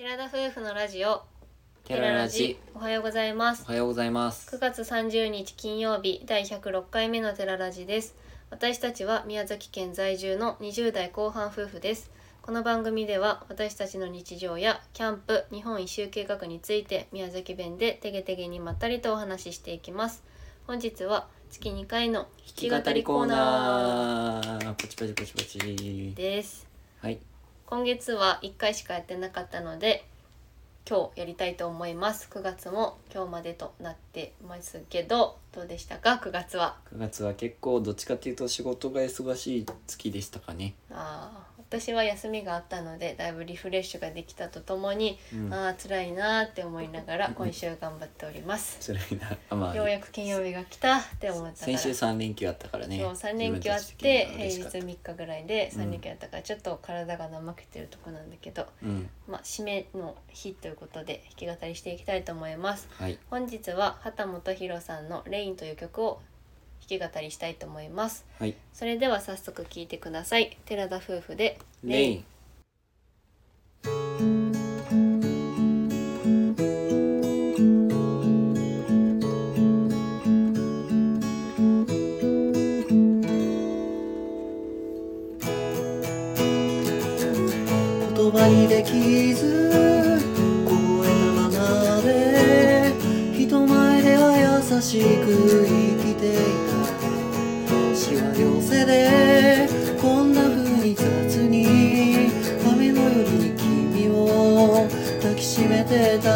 寺田夫婦のラジオ。テララジ。おはようございます。おはようございます。9月30日金曜日第106回目のテララジです。私たちは宮崎県在住の20代後半夫婦です。この番組では私たちの日常やキャンプ日本一周計画について宮崎弁でてげてげにまったりとお話ししていきます。本日は月2回の弾弾き語りコーナー。ポチポチポチポチ。です。はい今月は1回しかやってなかったので今日やりたいと思います。9月も今日までとなってますけどどうでしたか？9月は。9月は結構どっちかっていうと仕事が忙しい月でしたかね。あー私は休みがあったのでだいぶリフレッシュができたとともに、うん。ああ辛いなーって思いながら今週頑張っております、辛いなあまあようやく金曜日が来たって思った先週3連休あったからね。そう3連休あって平日は嬉しかった。3日ぐらいでうん3連休あったからちょっと体が怠けてるとこなんだけど、うん。まあ締めの日ということで弾き語りしていきたいと思います。はい。本日は畑本博さんの「レイン」という曲を弾き語りしたいと思います。はい。それでは早速聴いてください。寺田夫婦で「レインてた。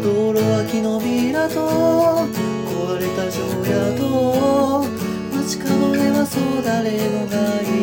道路脇のビラと壊れた城屋と街角ではそう誰もがいる。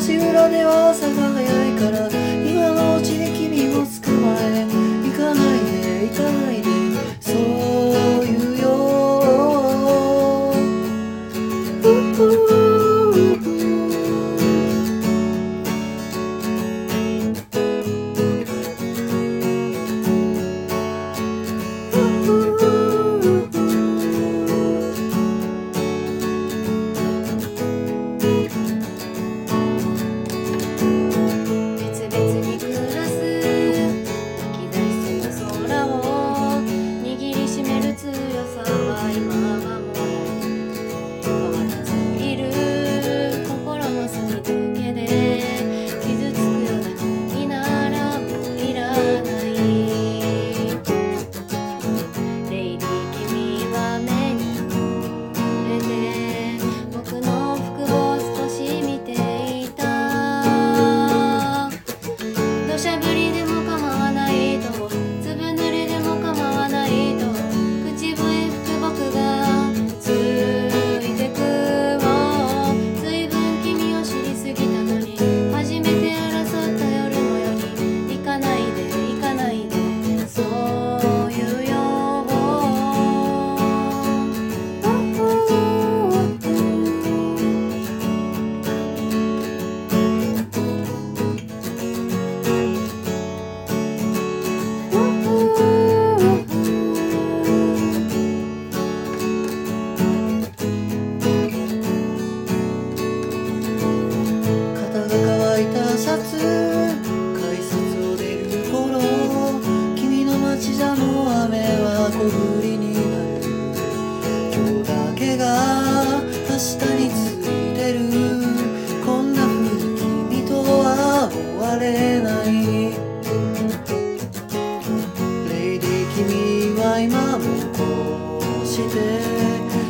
年裏では朝が早いから今のうちに君を捕まえ行かないで行かないで。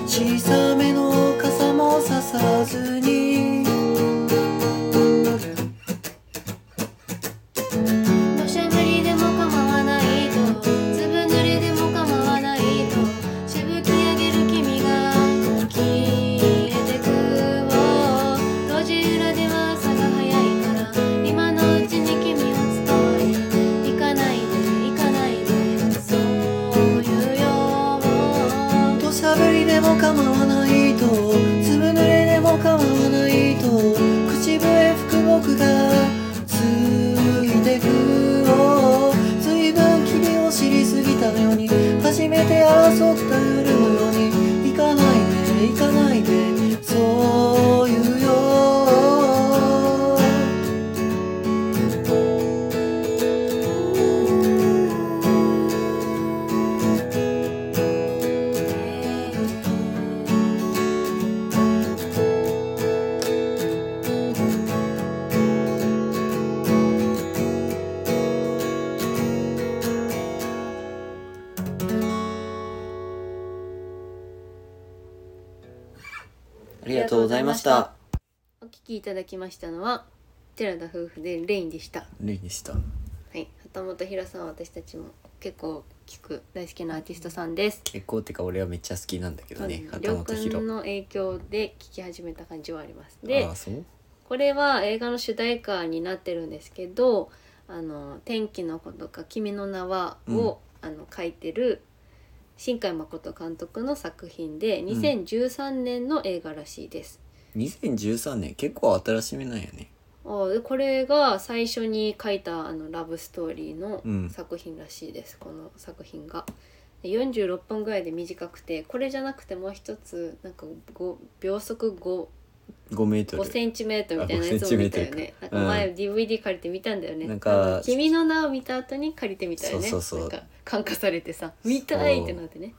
小さめの傘もささずに。どしゃ降りでもかまわないと。粒濡れでもかまわないと。しぶきあげる君が消えてく路地裏では僕がとうございました。お聞きいただきましたのは寺田夫婦でレインでした。例でした。はい。旗本ひらさんは私たちも結構聞く大好きなアーティストさんです。結構ってか俺はめっちゃ好きなんだけどね。旗本博。の影響で聞き始めた感じはあります。でこれは映画の主題歌になってるんですけど「あの天気の子」とか「君の名は」を、あの書いてる新海誠監督の作品で2013年の映画らしいです。2013年結構新しめなんやねあでこれが最初に書いたあのラブストーリーのうん作品らしいです、この作品が。で46分ぐらいで短くてこれじゃなくてもう一つなんかご秒速 5, 5メートル。5センチメートルみたいなやつを見たよね。あ5センチメートルか。なんか前 DVD 借りて見たんだよね。なんか君の名を見た後に借りてみたよね。そうそうそう。なんか感化されてさ見たいってなってね。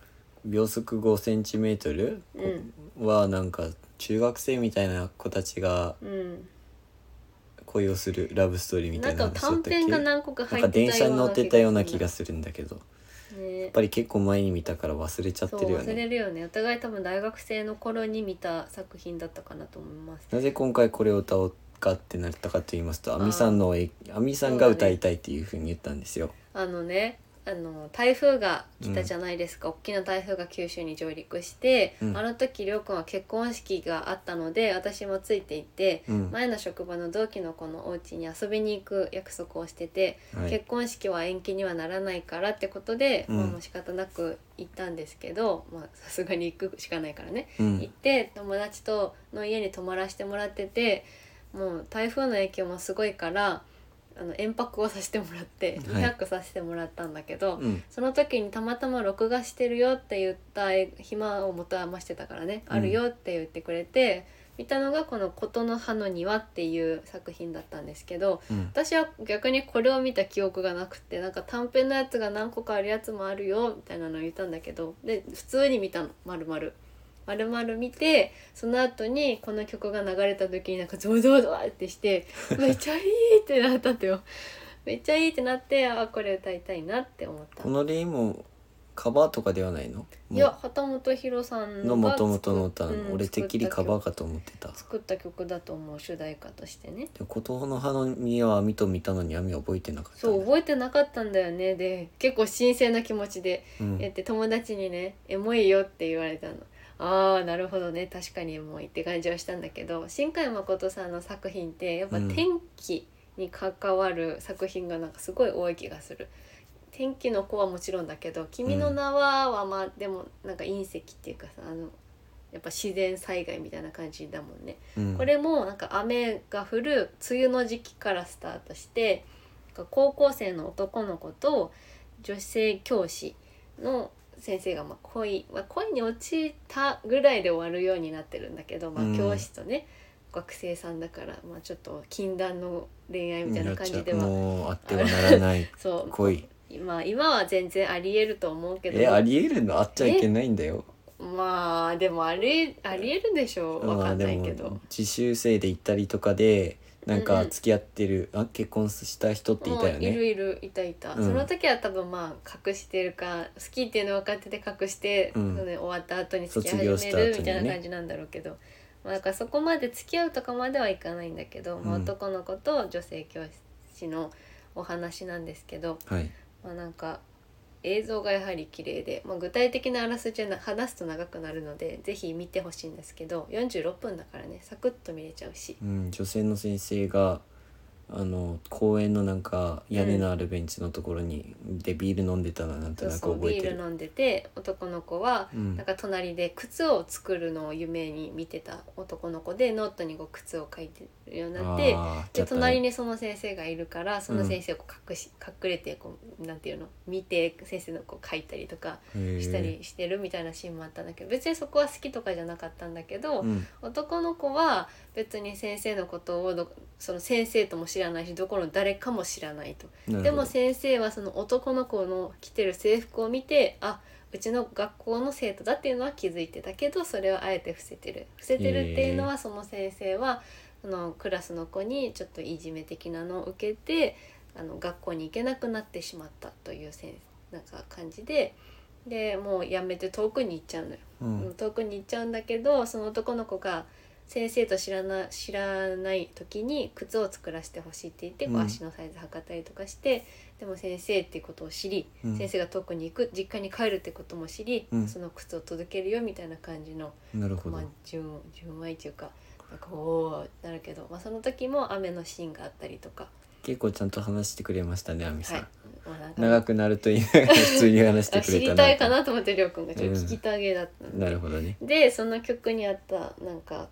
秒速5センチメートル？うん。はなんか中学生みたいな子たちがうん。恋をするラブストーリーみたないんかな話だったっけ？短編が何個か入ってたなんか電車に乗ってたような気がすするんだけどやっぱり結構前に見たから忘れちゃってるよね。忘れるよね。お互い多分大学生の頃に見た作品だったかなと思います。なぜ今回これを歌おうかってなったかと言いますとあー亜美さんのえ亜美さんが歌いたいっていうふうに言ったんですよ。あのねあの台風が来たじゃないですか、大きな台風が九州に上陸して、うん。あの時りょうくんは結婚式があったので私もついていって、うん。前の職場の同期の子のお家に遊びに行く約束をしてて、はい。結婚式は延期にはならないからってことで、うん。まあもう仕方なく行ったんですけどまあさすがに行くしかないからね、うん。行って友達との家に泊まらせてもらっててもう台風の影響もすごいからあの延泊をさせてもらってはい。2泊させてもらったんだけど、うん。その時にたまたま録画してるよって言った暇を持て余してたからね、うん。あるよって言ってくれて見たのがこの「琴の葉の庭」っていう作品だったんですけどうん。私は逆にこれを見た記憶がなくてなんか短編のやつが何個かあるやつもあるよみたいなのを言ったんだけどで普通に見たの丸々。丸々見てその後にこの曲が流れた時になんかゾワゾワゾワってしてめっちゃいいってなったってよ。めっちゃいいってなってあこれ歌いたいなって思った。このレイもカバーとかではないの？いや旗本博さんがのもともとの歌うん俺てっきりカバー作かと思ってた。作った曲だと思う主題歌としてね。で琴の葉の実は網と見たのに網覚えてなかったんだ。そう覚えてなかったんだよね。で結構神聖な気持ちでうん。やって友達にね「エモいよ」って言われたの。あーなるほどね確かにエモいって感じはしたんだけど新海誠さんの作品ってやっぱうん天気に関わる作品がなんかすごい多い気がする。天気の子はもちろんだけど「君の名は」はまあでもなんか隕石っていうかさあのやっぱ自然災害みたいな感じだもんね。うんこれもなんか雨が降る梅雨の時期からスタートしてなんか高校生の男の子と女性教師の先生がまあ恋、まあ、恋に落ちたぐらいで終わるようになってるんだけど、まうん。あ、教師とね、学生さんだから、まあ、ちょっと禁断の恋愛みたいな感じでは、もうあってはならない そう恋。まあ今は全然ありえると思うけどえありえるの？あっちゃいけないんだよ。まあでもありありえるでしょう。わかんないけど。自習生で行ったりとかでなんか付き合ってる、あ結婚した人っていたようんいるねいるいたいた、うん。その時は多分まあ隠してるか好きっていうの分かってて隠して、うん。その終わった後に付き合い卒業始めにね。みたいな感じなんだろうけど、まあ、だからそこまで付き合うとかまではいかないんだけど、まあ、うん男の子と女性教師のお話なんですけど、はい。まあ、なんか映像がやはり綺麗で、まあ、具体的なあらすじは話すと長くなるので是非見てほしいんですけど46分だからねサクッと見れちゃうし。うん、女性の先生があの公園のなんか屋根のあるベンチのところに、でビール飲んでたのなんとなく覚えてる。ビール飲んでて男の子はうん。なんか隣で靴を作るのを夢に見てた男の子でノートにこう靴を書いてるようになってで隣にその先生がいるからその先生をこう隠し、隠れてこうなんていうの？見て先生のこう書いたりとかしたりしてるみたいなシーンもあったんだけど別にそこは好きとかじゃなかったんだけど、うん。男の子は別に先生のことをどその先生とも知らないしどこの誰かも知らないと。でも先生はその男の子の着てる制服を見てあうちの学校の生徒だっていうのは気づいてたけどそれをあえて伏せてる伏せてるっていうのはその先生はそのクラスの子にちょっといじめ的なのを受けてあの学校に行けなくなってしまったというせんなんか感じででもうやめて遠くに行っちゃうのよ。うん遠くに行っちゃうんだけどその男の子が先生と知らな知らない時に靴を作らせてほしいって言ってこううん足のサイズ測ったりとかして、でも先生っていうことを知り、うん。先生が遠くに行く実家に帰るってことも知り、うん。その靴を届けるよみたいな感じの、なるほど、まあ、純純愛っていうかなんかおーなるけど、まあ、その時も雨のシーンがあったりとか。結構ちゃんと話してくれましたね亜美さん、はい。まあなんか長くなると言いながら普通に話してあ知くれたりたいかなと思ってりょうくんがちょっとうん。聞きたげだったんで。なるほどね。でその曲にあったなんか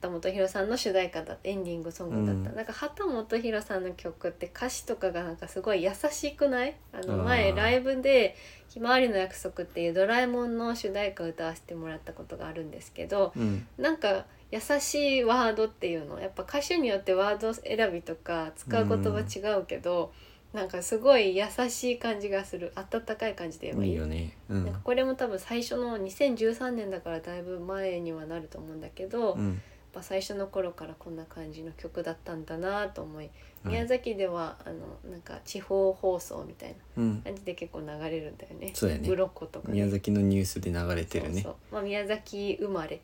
畑本博さんの主題歌だったエンディングソングだった、うん。なんか畑本博さんの曲って歌詞とかがなんかすごい優しくない？あの前ライブで「ひまわりの約束」っていうドラえもんの主題歌を歌わせてもらったことがあるんですけどうん。なんか優しいワードっていうのやっぱ歌手によってワード選びとか使う言葉違うけど、なんかすごい優しい感じがする。温かい感じで言えばいい。よね。うなんかんこれも多分最初の2013年だからだいぶ前にはなると思うんだけど、うんぱ最初の頃からこんな感じの曲だったんだなと思いはい。宮崎ではあのなんか地方放送みたいなうん。感じで結構流れるんだよね。そうやね。ブロッコとかね、宮崎のニュースで流れてるね。そうそう。まあ、宮崎生まれ。っ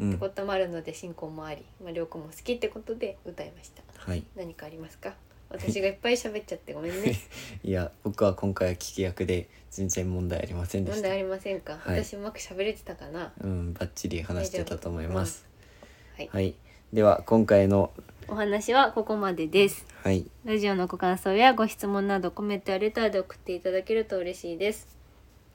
うん。てこともあるので進行もあり、まあ、涼子も好きってことで歌いました。はい。何かありますか？私がいっぱい喋っちゃってごめんね。いや僕は今回は聞き役で全然問題ありませんでした。問題ありませんか、はい。私うまく喋れてたかな？うんバッチリ話してたと思いますはい、はい。では今回のお話はここまでです。はい。ラジオのご感想やご質問などコメントやレターで送っていただけると嬉しいです。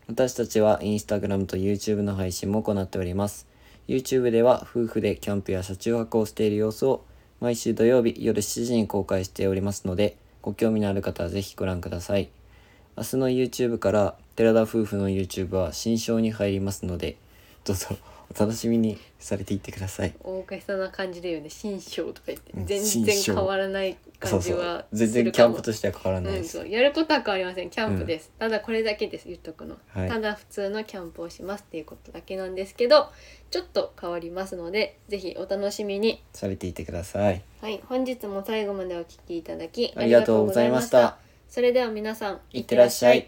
私たちはインスタグラムと YouTube の配信も行っております。YouTube では夫婦でキャンプや車中泊をしている様子を毎週土曜日夜7時に公開しておりますのでご興味のある方はぜひご覧ください。明日の YouTube から寺田夫婦の YouTube は新章に入りますのでどうぞお楽しみにされていってください。大げさな感じで言うね。新章とか言って。うん全新章然変わらない感じは全然キャンプとしては変わらないうん、です、そう。やることは変わりません。キャンプです、ただこれだけです。言っとくの、はい。ただ普通のキャンプをしますっていうことだけなんですけどちょっと変わりますのでぜひお楽しみに。されていてください。はい。本日も最後までお聞きいただきありがとうございました。それでは皆さんいってらっしゃい